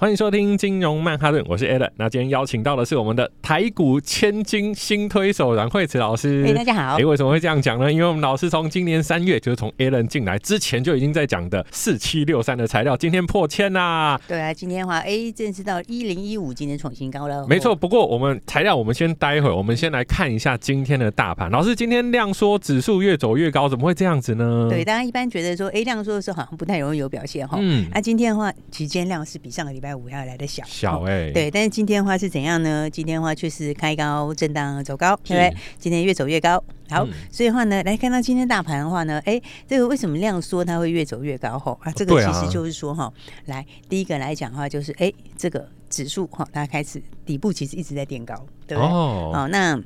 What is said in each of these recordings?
欢迎收听金融曼哈顿，我是 Alan。那今天邀请到的是我们的台股千金新推手阮惠慈老师。哎，大家好。哎，为什么会这样讲呢？因为我们老师从今年三月，就是从 Alan 进来之前就已经在讲的四七六三的材料，今天破千啦。对啊，今天的话，哎，正式到一零一五，今天创新高了。没错，不过我们材料，我们先待会儿，我们先来看一下今天的大盘。老师，今天量缩指数越走越高，怎么会这样子呢？对，大家一般觉得说，哎，量缩的时候好像不太容易有表现哈。嗯。那今天的话，其实今天量是比上个礼拜。礼拜五要来的小小哎、欸，对，但是今天的话是怎样呢？今天的话却是开高震荡走高，对不对？今天越走越高，好，嗯、所以的话呢，来看到今天大盘的话呢，哎，这个为什么量缩它会越走越高？吼啊，这个其实就是说哈，来第一个来讲的话就是，哎，这个指数哈，它开始底部其实一直在垫高，对不对？哦，好，那。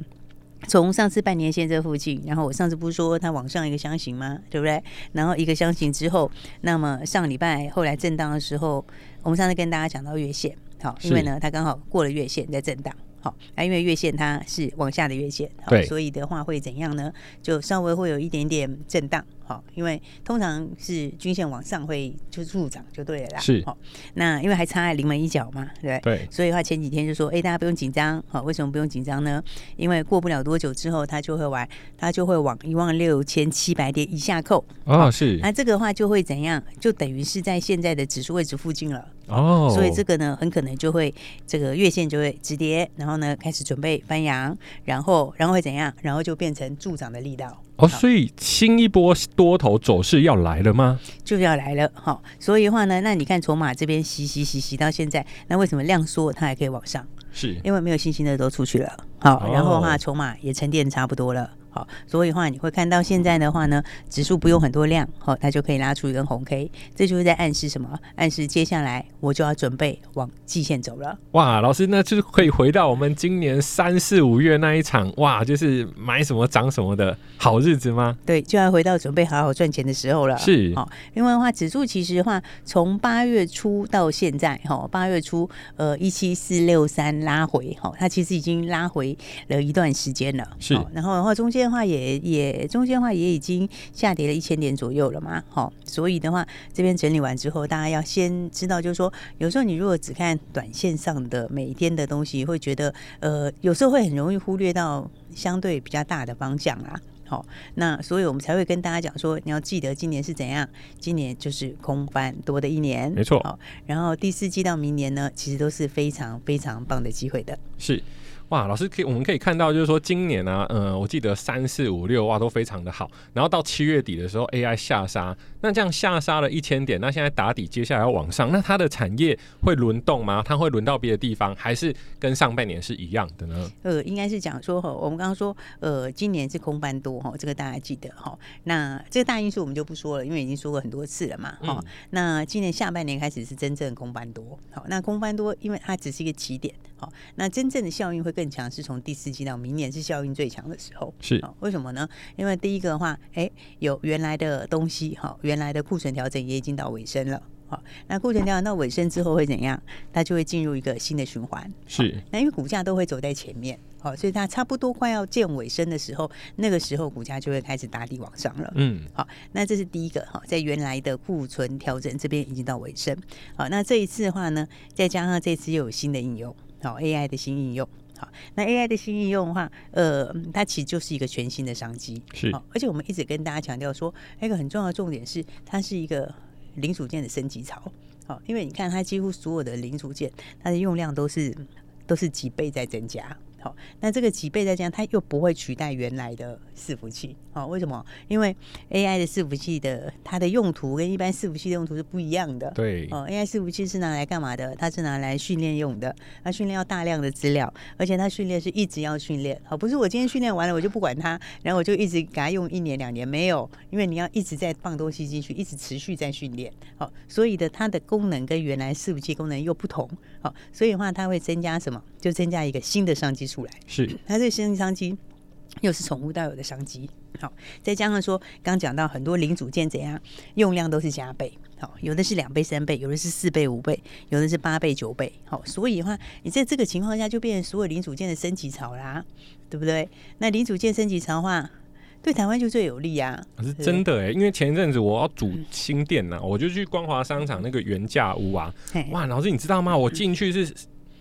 从上次半年线这附近，然后我上次不是说它往上一个箱型吗？对不对？然后一个箱型之后，那么上礼拜后来震荡的时候，我们上次跟大家讲到月线，好，因为呢它刚好过了月线在震荡。好，那因为月线它是往下的月线，好，所以的话会怎样呢？就稍微会有一点点震荡，好，因为通常是均线往上会就助涨就对了啦。是，好，那因为还差临门一脚嘛，对不对？对，所以的话前几天就说，哎，大家不用紧张，好，为什么不用紧张呢？因为过不了多久之后，它就会往它就会往一万六千七百点以下扣。哦，是，那这个的话就会怎样？就等于是在现在的指数位置附近了。哦，所以这个呢，很可能就会这个月线就会止跌，然后呢开始准备翻扬，然后然后会怎样？然后就变成助涨的力道。哦，所以新一波多头走势要来了吗？就要来了，好，所以的话呢，那你看筹码这边洗洗洗洗到现在，那为什么量缩它还可以往上？是因为没有信心的都出去了，好，然后的话筹码也沉淀差不多了。好，所以的话你会看到现在的话呢，指数不用很多量，好，它就可以拉出一根红 K，这就是在暗示什么？暗示接下来我就要准备往季线走了。哇，老师，那就是可以回到我们今年三四五月那一场，哇，就是买什么涨什么的好日子吗？对，就要回到准备好好赚钱的时候了。是，好，另外的话，指数其实的话，从八月初到现在，哈，八月初，呃，一七四六三拉回，哈，它其实已经拉回了一段时间了。是，然后的话中间。的话也也中间的话也已经下跌了一千点左右了嘛，好，所以的话这边整理完之后，大家要先知道，就是说有时候你如果只看短线上的每一天的东西，会觉得呃有时候会很容易忽略到相对比较大的方向啦，好，那所以我们才会跟大家讲说，你要记得今年是怎样，今年就是空翻多的一年，没错，好，然后第四季到明年呢，其实都是非常非常棒的机会的，是。哇，老师可以，我们可以看到，就是说今年呢、嗯，我记得三四五六哇都非常的好，然后到七月底的时候，AI 下杀，那这样下杀了一千点，那现在打底，接下来要往上，那它的产业会轮动吗？它会轮到别的地方，还是跟上半年是一样的呢？呃，应该是讲说哈，我们刚刚说，呃，今年是空翻多哈，这个大家记得哈。那这个大因素我们就不说了，因为已经说过很多次了嘛。哈、嗯，那今年下半年开始是真正的空翻多，好，那空翻多，因为它只是一个起点，好，那真正的效应会更。更强是从第四季到明年是效应最强的时候，是为什么呢？因为第一个的话，哎，有原来的东西哈，原来的库存调整也已经到尾声了，好，那库存调整到尾声之后会怎样？它就会进入一个新的循环，是。那因为股价都会走在前面，好，所以它差不多快要见尾声的时候，那个时候股价就会开始打底往上了，嗯，好，那这是第一个哈，在原来的库存调整这边已经到尾声，好，那这一次的话呢，再加上这次又有新的应用，好，AI 的新应用。那 AI 的新应用的话，呃，它其实就是一个全新的商机，是。而且我们一直跟大家强调说，一个很重要的重点是，它是一个零组件的升级潮。好，因为你看它几乎所有的零组件，它的用量都是都是几倍在增加。好，那这个几倍再加上它又不会取代原来的伺服器，好，为什么？因为 AI 的伺服器的它的用途跟一般伺服器的用途是不一样的。对，哦，AI 伺服器是拿来干嘛的？它是拿来训练用的，它训练要大量的资料，而且它训练是一直要训练，好，不是我今天训练完了我就不管它，然后我就一直给它用一年两年，没有，因为你要一直在放东西进去，一直持续在训练，好，所以的它的功能跟原来伺服器功能又不同，好，所以的话它会增加什么？就增加一个新的商机出来，是 它这个新的商机又是从无到有的商机，好，再加上说刚讲到很多零组件怎样用量都是加倍，好，有的是两倍三倍，有的是四倍五倍，有的是八倍九倍，好，所以的话你在这个情况下就变成所有零组件的升级潮啦，对不对？那零组件升级潮的话。对台湾就最有利啊！是真的哎，因为前一阵子我要组新电脑，我就去光华商场那个原价屋啊，哇，老师你知道吗？我进去是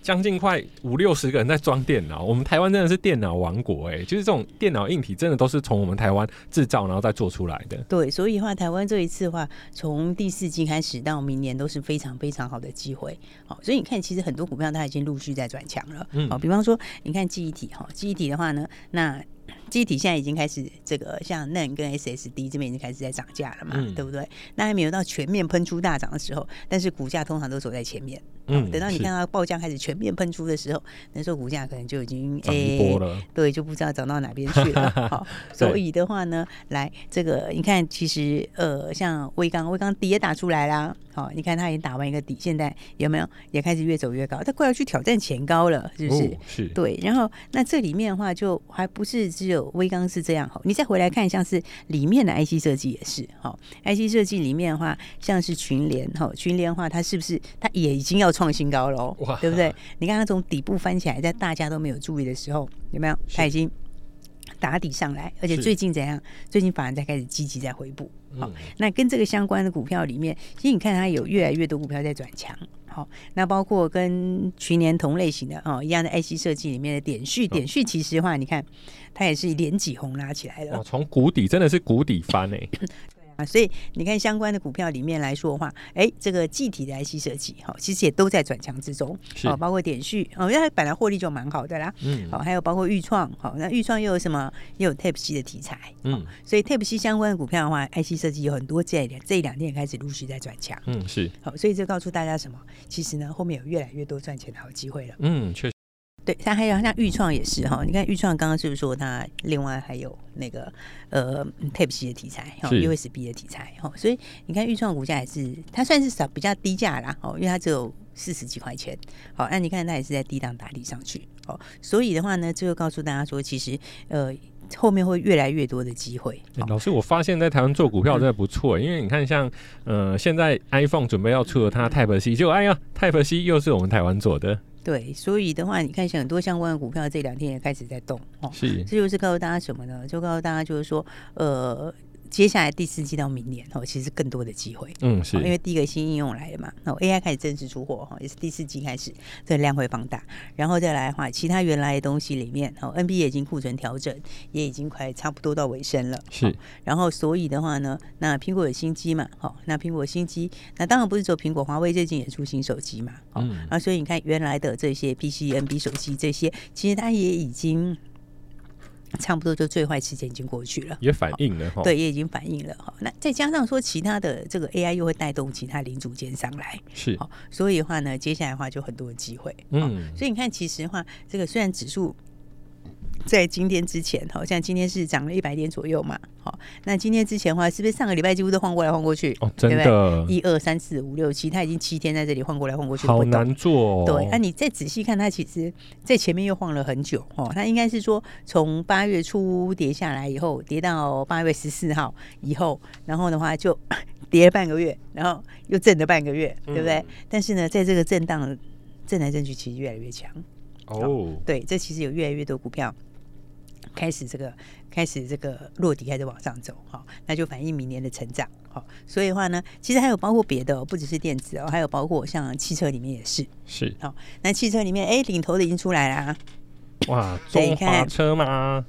将近快五六十个人在装电脑。我们台湾真的是电脑王国哎，就是这种电脑硬体真的都是从我们台湾制造然后再做出来的。对，所以话台湾这一次的话，从第四季开始到明年都是非常非常好的机会。好，所以你看，其实很多股票它已经陆续在转强了。嗯，好，比方说你看记忆体哈，记忆体的话呢，那。记忆体现在已经开始这个像 NAND 跟 SSD 这边已经开始在涨价了嘛，嗯、对不对？那还没有到全面喷出大涨的时候，但是股价通常都走在前面。嗯，等到你看到报价开始全面喷出的时候，那时候股价可能就已经涨一波了，欸，对，就不知道涨到哪边去了。好，所以的话呢，来这个你看，其实呃，像威刚，威刚底也打出来啦。好，你看它已经打完一个底，现在有没有也开始越走越高？它快要去挑战前高了，是不是？哦、是。对，然后那这里面的话，就还不是只有威刚是这样。哈，你再回来看，像是里面的 IC 设计也是。好，IC 设计里面的话，像是群联，哈，群联的话，它是不是它也已经要创新高了？哇，对不对？你看它从底部翻起来，在大家都没有注意的时候，有没有？它已经打底上来，而且最近怎样？最近反而在开始积极在回补。好，那跟这个相关的股票里面，其实你看它有越来越多股票在转强。好，那包括跟去年同类型的哦一样的 IC 设计里面的点序，点序其实的话，你看它也是连几红拉起来的。哦，从谷底真的是谷底翻 诶。所以你看相关的股票里面来说的话，哎，这个具体的 IC 设计，好，其实也都在转强之中，好，包括点序，哦，因为它本来获利就蛮好的啦，嗯，好，还有包括预创，好，那预创又有什么？又有 Type C 的题材，嗯，所以 Type C 相关的股票的话，IC 设计有很多这两这一两天也开始陆续在转强，嗯，是，好，所以这告诉大家什么？其实呢，后面有越来越多赚钱的好机会了，嗯，确实。对，像还有像钰创也是哈，你看钰创刚刚是不是说它另外还有那个呃 Type C 的题材，USB 的题材哈，所以你看钰创股价也是它算是少比较低价啦，哦，因为它只有四十几块钱，好，那你看它也是在低档打底上去，哦，所以的话呢，这就告诉大家说，其实呃后面会越来越多的机会。老师，我发现在台湾做股票真的不错，嗯、因为你看像呃现在 iPhone 准备要出了它 Type C，就哎呀 Type C 又是我们台湾做的。对，所以的话，你看，像很多相关的股票这两天也开始在动哦。是，这就是告诉大家什么呢？就告诉大家，就是说，呃。接下来第四季到明年哦，其实更多的机会，嗯，是。因为第一个新应用来了嘛，那 AI 开始正式出货哈，也是第四季开始，这个量会放大，然后再来的话，其他原来的东西里面哦，NB 也已经库存调整，也已经快差不多到尾声了，是，然后所以的话呢，那苹果有新机嘛，好，那苹果新机，那当然不是说苹果，华为最近也出新手机嘛，嗯，啊，所以你看原来的这些 PC、NB 手机这些，其实它也已经。差不多就最坏时间已经过去了，也反映了哈，对，也已经反映了哈。那再加上说其他的这个 AI 又会带动其他零组件上来，是，所以的话呢，接下来的话就很多的机会，嗯，所以你看，其实的话，这个虽然指数。在今天之前，好像今天是涨了一百点左右嘛，好，那今天之前的话，是不是上个礼拜几乎都晃过来晃过去？哦，真的，一二三四五六七，它已经七天在这里晃过来晃过去，好难做哦。对，那你再仔细看，它其实在前面又晃了很久哦。它应该是说从八月初跌下来以后，跌到八月十四号以后，然后的话就 跌了半个月，然后又震了半个月，对不对？嗯、但是呢，在这个震荡震来震去，其实越来越强。哦，对，这其实有越来越多股票。开始这个，开始这个落底，开始往上走，哈，那就反映明年的成长，好，所以的话呢，其实还有包括别的哦，不只是电子哦，还有包括像汽车里面也是，是，好，那汽车里面，哎，领头的已经出来啦，哇，中华车吗？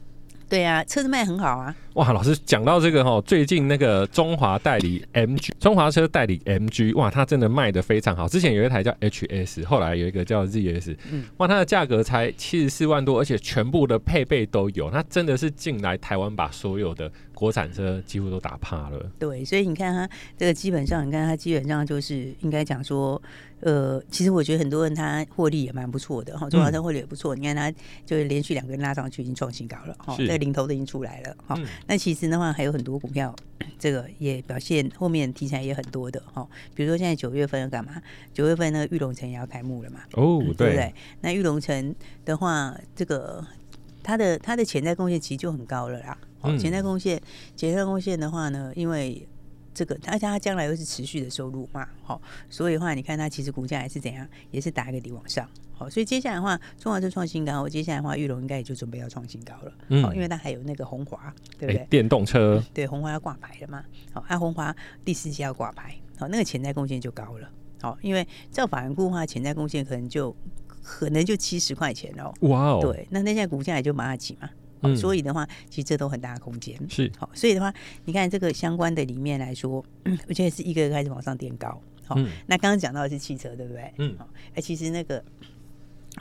对啊，车子卖很好啊。哇，老师讲到这个哈，最近那个中华代理 MG，中华车代理 MG，哇，它真的卖的非常好。之前有一台叫 HS，后来有一个叫 ZS，嗯，哇，它的价格才七十四万多，而且全部的配备都有。它真的是进来台湾把所有的国产车几乎都打趴了。对，所以你看它这个基本上，你看它基本上就是应该讲说。呃，其实我觉得很多人他获利也蛮不错的哈，中华车获利也不错。嗯、你看他就是连续两个人拉上去，已经创新高了哈，那零头的已经出来了哈。那、嗯、其实的话还有很多股票，这个也表现后面题材也很多的哈。比如说现在九月份要干嘛？九月份那个玉龙城也要开幕了嘛。哦，对，对不对？那玉龙城的话，这个它的它的潜在贡献其实就很高了啦。哦。潜在贡献，潜在贡献的话呢，因为这个，而且它将来又是持续的收入嘛，好，所以的话，你看它其实股价也是怎样，也是打一个底往上，好，所以接下来的话，中华车创新高，接下来的话，玉龙应该也就准备要创新高了，嗯，因为它还有那个红华，对不对？电动车，对，红华要挂牌了嘛，好，那鸿华第四季要挂牌，好，那个潜在贡献就高了，好，因为照法人估的话，潜在贡献可能就可能就七十块钱哦，哇哦，对，那那现在股价也就马上起嘛。嗯、所以的话，其实这都很大的空间。是好，所以的话，你看这个相关的里面来说，嗯、我觉得是一个一个开始往上垫高。好，嗯、那刚刚讲到的是汽车，对不对？嗯。好，哎，其实那个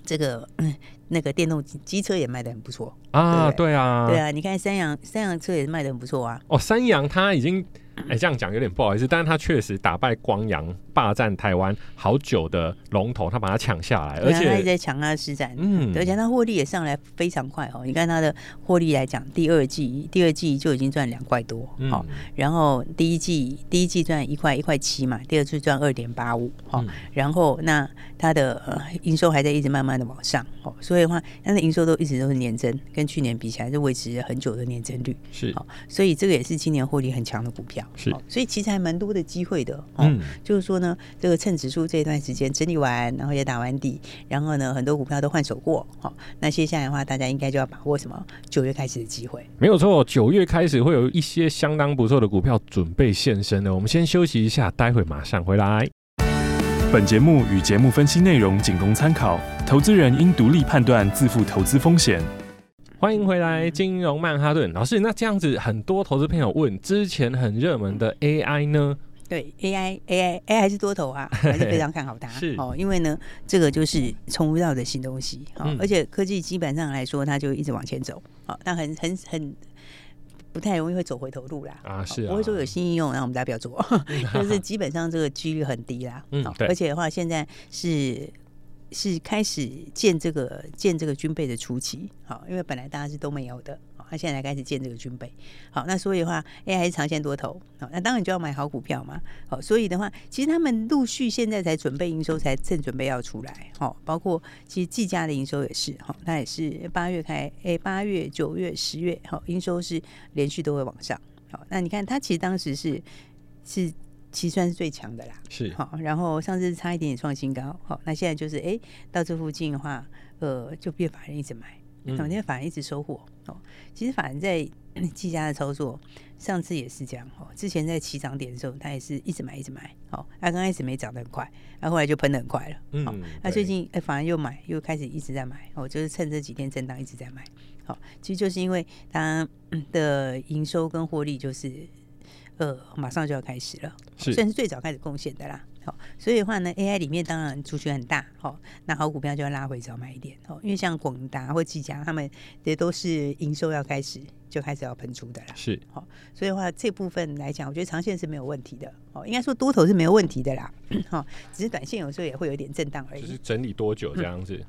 这个 那个电动机车也卖的很不错啊。对，对，对啊，对啊。你看三洋三洋车也是卖的很不错啊。哦，三洋它已经。哎，这样讲有点不好意思，但是他确实打败光阳，霸占台湾好久的龙头，他把它抢下来，而且他一直在抢他的市占，嗯，而且他获利也上来非常快哦。你看他的获利来讲，第二季第二季就已经赚两块多，好、嗯，然后第一季第一季赚一块一块七嘛，第二季赚二点八五，好，然后那他的呃营收还在一直慢慢的往上，哦，所以的话，它的营收都一直都是年增，跟去年比起来是维持很久的年增率，是，好，所以这个也是今年获利很强的股票。是，所以其实还蛮多的机会的，哦、嗯，就是说呢，这个趁指数这一段时间整理完，然后也打完底，然后呢，很多股票都换手过，好，那接下来的话，大家应该就要把握什么？九月开始的机会，没有错，九月开始会有一些相当不错的股票准备现身的。我们先休息一下，待会马上回来。本节目与节目分析内容仅供参考，投资人应独立判断，自负投资风险。欢迎回来，金融曼哈顿老师。那这样子，很多投资朋友问，之前很热门的 AI 呢？对，AI，AI，AI 还是多头啊，还是非常看好它。是哦，因为呢，这个就是冲不到的新东西。好、嗯，而且科技基本上来说，它就一直往前走。好，但很很很不太容易会走回头路啦。啊，是啊，不会说有新应用，让我们大家不要做。就是基本上这个几率很低啦。嗯，对。而且的话，现在是。是开始建这个建这个军备的初期，好，因为本来大家是都没有的，好，那现在才开始建这个军备，好，那所以的话，AI 还是长线多头，好，那当然就要买好股票嘛，好，所以的话，其实他们陆续现在才准备营收，才正准备要出来，好，包括其实技嘉的营收也是，好，那也是八月开，哎，八月、九月、十月，好，营收是连续都会往上，好，那你看它其实当时是是。其实算是最强的啦，是。好，然后上次差一点点创新高，好，那现在就是哎，到这附近的话，呃，就变法人一直买，嗯，因为法人一直收获，哦，其实法人在 技嘉的操作，上次也是这样，哦，之前在起涨点的时候，他也是一直买一直买，哦，他刚开始没涨得很快，那后来就喷得很快了，嗯，那最近哎，法人又买，又开始一直在买，哦，就是趁这几天震荡一直在买，好，其实就是因为他 的营收跟获利就是。呃，马上就要开始了，是算是最早开始贡献的啦。好，所以的话呢，AI 里面当然族群很大，好，那好股票就要拉回早买一点哦。因为像广达或技嘉，他们也都是营收要开始就开始要喷出的啦。是，好，所以的话这部分来讲，我觉得长线是没有问题的。哦，应该说多头是没有问题的啦。好，只是短线有时候也会有点震荡而已。就是整理多久这样子？嗯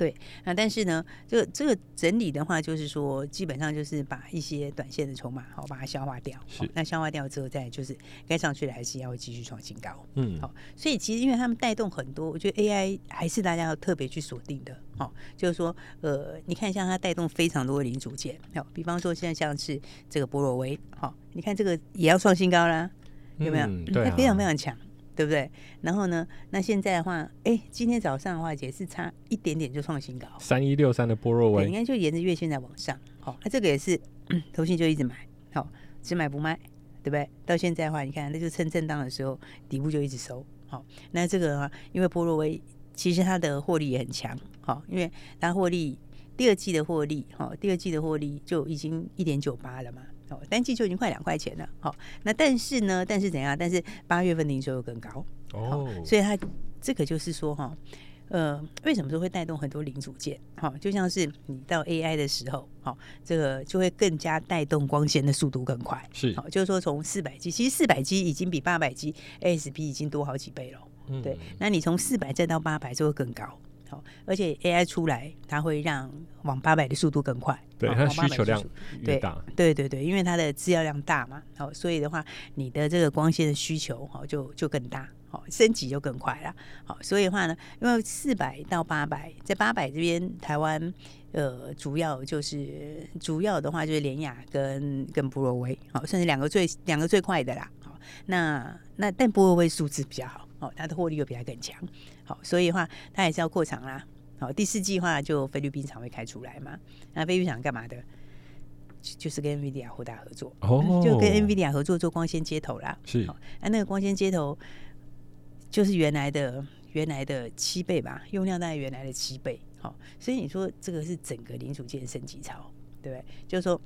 对，那但是呢，这个这个整理的话，就是说，基本上就是把一些短线的筹码，好把它消化掉。是，那消化掉之后，再就是该上去的还是要继续创新高。嗯，好，所以其实因为他们带动很多，我觉得 AI 还是大家要特别去锁定的。好，就是说，呃，你看像它带动非常多的零组件，好，比方说现在像是这个波若威，好，你看这个也要创新高啦，有没有？嗯，对啊，非常非常强。对不对？然后呢？那现在的话，哎，今天早上的话也是差一点点就创新高，三一六三的波若威，应该就沿着月线在往上。好、哦，那这个也是，投信就一直买，好、哦，只买不卖，对不对？到现在的话，你看，那就趁震荡的时候，底部就一直收。好、哦，那这个的话，因为波若威其实它的获利也很强，好、哦，因为它获利第二季的获利，好，第二季的获利就已经一点九八了嘛，哦，单季就已经快两块钱了，好，那但是呢，但是怎样？但是八月份的营收又更高，哦，所以它这个就是说哈。呃，为什么说会带动很多零组件？哈，就像是你到 AI 的时候，哈，这个就会更加带动光纤的速度更快。是，好，就是说从四百 G，其实四百 G 已经比八百 G ASP 已经多好几倍了。嗯，对，那你从四百再到八百就会更高。好，而且 AI 出来，它会让往八百的速度更快。对，它需求量越大。对对对，因为它的资料量大嘛，好，所以的话，你的这个光纤的需求，好，就就更大。好，升级就更快了。好，所以的话呢，因为四百到八百，在八百这边，台湾呃，主要就是主要的话就是联雅跟跟波若威，好，算是两个最两个最快的啦。好，那那但波若威数字比较好，哦，它的获利又比它更强。好，所以的话它还是要扩厂啦。好，第四季的话就菲律宾厂会开出来嘛。那菲律宾厂干嘛的？就是跟 NVIDIA 宏达合作，哦，就跟 NVIDIA 合作做光纤接头啦。是，好，那那个光纤接头。就是原来的原来的七倍吧，用量大概原来的七倍，好，所以你说这个是整个零组件升级潮，对不对？就是说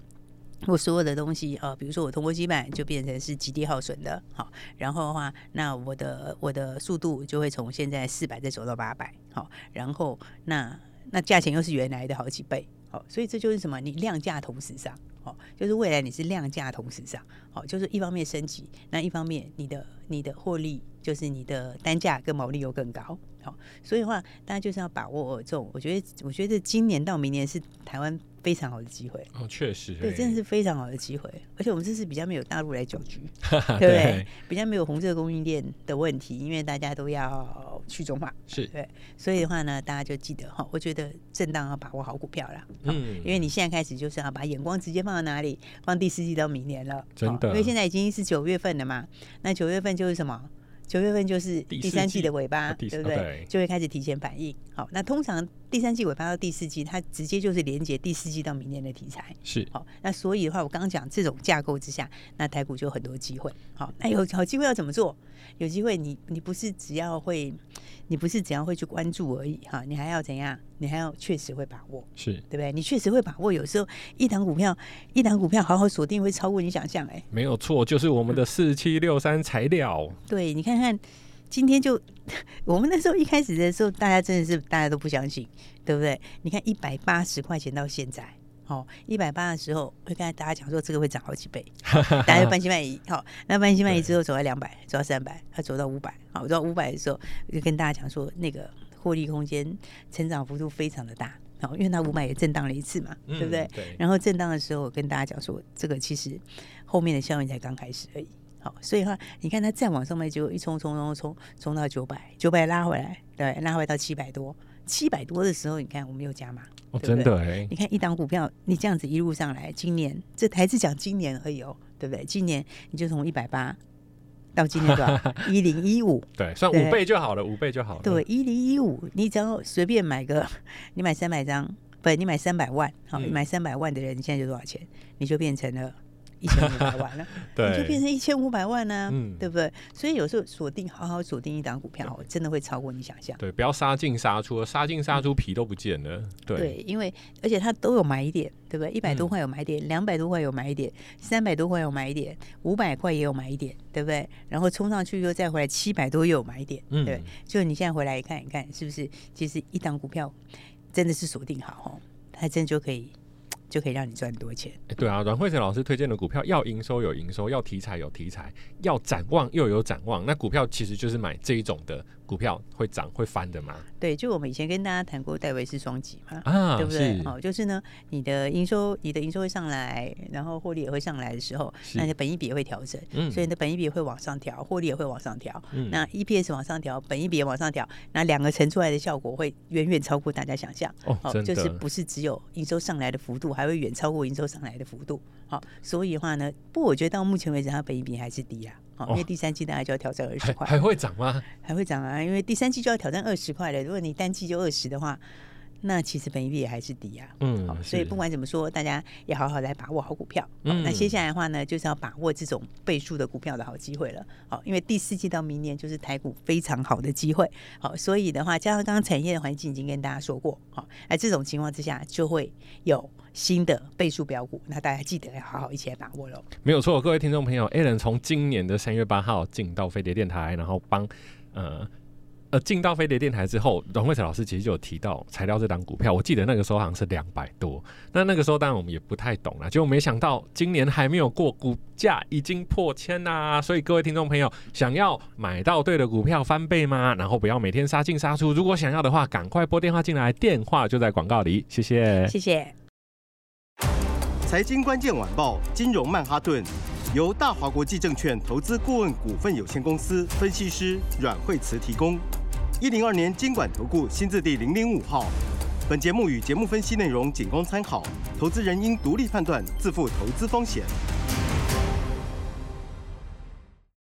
我所有的东西呃，比如说我通过基板就变成是极低耗损的，好，然后的话，那我的我的速度就会从现在四百再走到八百，好，然后那那价钱又是原来的好几倍，好，所以这就是什么？你量价同时上，好，就是未来你是量价同时上，好，就是一方面升级，那一方面你的你的获利。就是你的单价跟毛利又更高，好，所以的话，大家就是要把握这种。我觉得，我觉得今年到明年是台湾非常好的机会哦，确实，对，真的是非常好的机会。而且我们这次比较没有大陆来搅局，对不对？对比较没有红色供应链的问题，因为大家都要去中化，是对。所以的话呢，大家就记得哈，我觉得震荡要把握好股票啦。嗯，因为你现在开始就是要把眼光直接放到哪里？放第四季到明年了，真的，因为现在已经是九月份了嘛。那九月份就是什么？九月份就是第三季的尾巴，对不对？就会开始提前反应。好，那通常第三季尾巴到第四季，它直接就是连接第四季到明年的题材。是，好，那所以的话，我刚刚讲这种架构之下，那台股就有很多机会。好，那有好机会要怎么做？有机会你，你你不是只要会。你不是只要会去关注而已哈，你还要怎样？你还要确实会把握，是对不对？你确实会把握，有时候一档股票，一档股票好好锁定会超过你想象哎，没有错，就是我们的四七六三材料。对，你看看今天就 我们那时候一开始的时候，大家真的是大家都不相信，对不对？你看一百八十块钱到现在。哦，一百八的时候会跟大家讲说这个会涨好几倍，大家就半信半疑。好，那半信半疑之后走到两百，走到三百，它走到五百。好，走到五百的时候就跟大家讲说那个获利空间成长幅度非常的大。好，因为它五百也震荡了一次嘛，嗯、对不对？对。然后震荡的时候我跟大家讲说这个其实后面的效应才刚开始而已。好，所以的话你看它再往上面就一冲冲冲冲冲到九百，九百拉回来，对，拉回来到七百多，七百多的时候你看我们又加码。哦、真的哎，你看一档股票，你这样子一路上来，今年这还是讲今年而已哦，对不对？今年你就从一百八到今年多少？一零一五，对，算五倍就好了，五倍就好了。对，一零一五，你只要随便买个，你买三百张，不，你买三百万，好，你买三百万的人，你现在就多少钱？你就变成了。一千五百万了，对你就变成一千五百万呢、啊，嗯、对不对？所以有时候锁定，好好锁定一档股票，真的会超过你想象。对，不要杀进杀出，杀进杀出皮都不见了。对，对，因为而且它都有买点，对不对？一百多块有买点，两百、嗯、多块有买点，三百多块有买点，五百块也有买点，对不对？然后冲上去又再回来，七百多又有买点，嗯、对。就你现在回来一看一看，是不是？其实一档股票真的是锁定好哦，它真的就可以。就可以让你赚很多钱。对啊，阮慧成老师推荐的股票，要营收有营收，要题材有题材，要展望又有展望。那股票其实就是买这一种的。股票会涨会翻的吗？对，就我们以前跟大家谈过戴维斯双击嘛，啊，对不对？哦，就是呢，你的营收，你的营收会上来，然后获利也会上来的时候，那你的本益比也会调整，嗯，所以你的本益比会往上调，获利也会往上调，嗯，那 EPS 往上调，本益比也往上调，那两个乘出来的效果会远远超过大家想象，哦，哦就是不是只有营收上来的幅度，还会远超过营收上来的幅度，好，所以的话呢，不过我觉得到目前为止，它本益比还是低啊。好，因为第三季大概就要挑战二十块，还会涨吗？还会涨啊！因为第三季就要挑战二十块了。如果你单季就二十的话，那其实本益比也还是低啊。嗯，好，所以不管怎么说，大家要好好来把握好股票。嗯，那接下来的话呢，就是要把握这种倍数的股票的好机会了。好，因为第四季到明年就是台股非常好的机会。好，所以的话，加上刚刚产业的环境已经跟大家说过，好，哎，这种情况之下就会有新的倍数标股，那大家记得要好好一起来把握喽。没有错，各位听众朋友，Alan 从今年的三月八号进到飞碟电台，然后帮呃。呃，进到飞碟电台之后，阮慧慈老师其实就有提到材料这档股票，我记得那个时候好像是两百多。那那个时候当然我们也不太懂了，结果没想到今年还没有过，股价已经破千啦。所以各位听众朋友，想要买到对的股票翻倍吗？然后不要每天杀进杀出。如果想要的话，赶快拨电话进来，电话就在广告里。谢谢，谢谢。财经关键晚报，金融曼哈顿，由大华国际证券投资顾问股份有限公司分析师阮惠慈提供。一零二年监管投顾新字第零零五号，本节目与节目分析内容仅供参考，投资人应独立判断，自负投资风险。